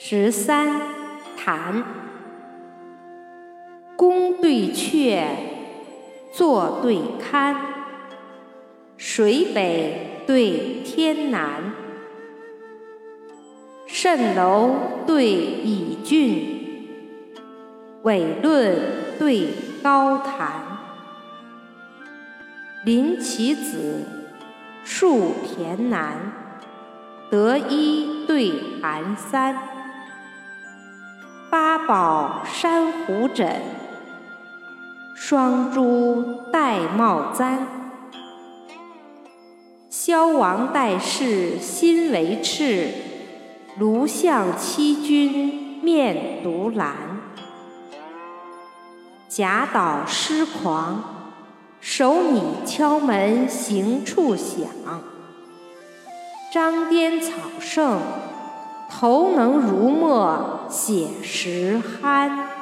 十三谈，宫对阙，坐对堪，水北对天南，蜃楼对蚁郡，纬论对高谈，临其子，树骈南，得一对寒三。宝珊瑚枕，双珠玳瑁簪。萧王待侍心为赤，卢象欺君面独蓝。贾岛诗狂，手拟敲门行处响。张颠草圣。头能如墨写实酣。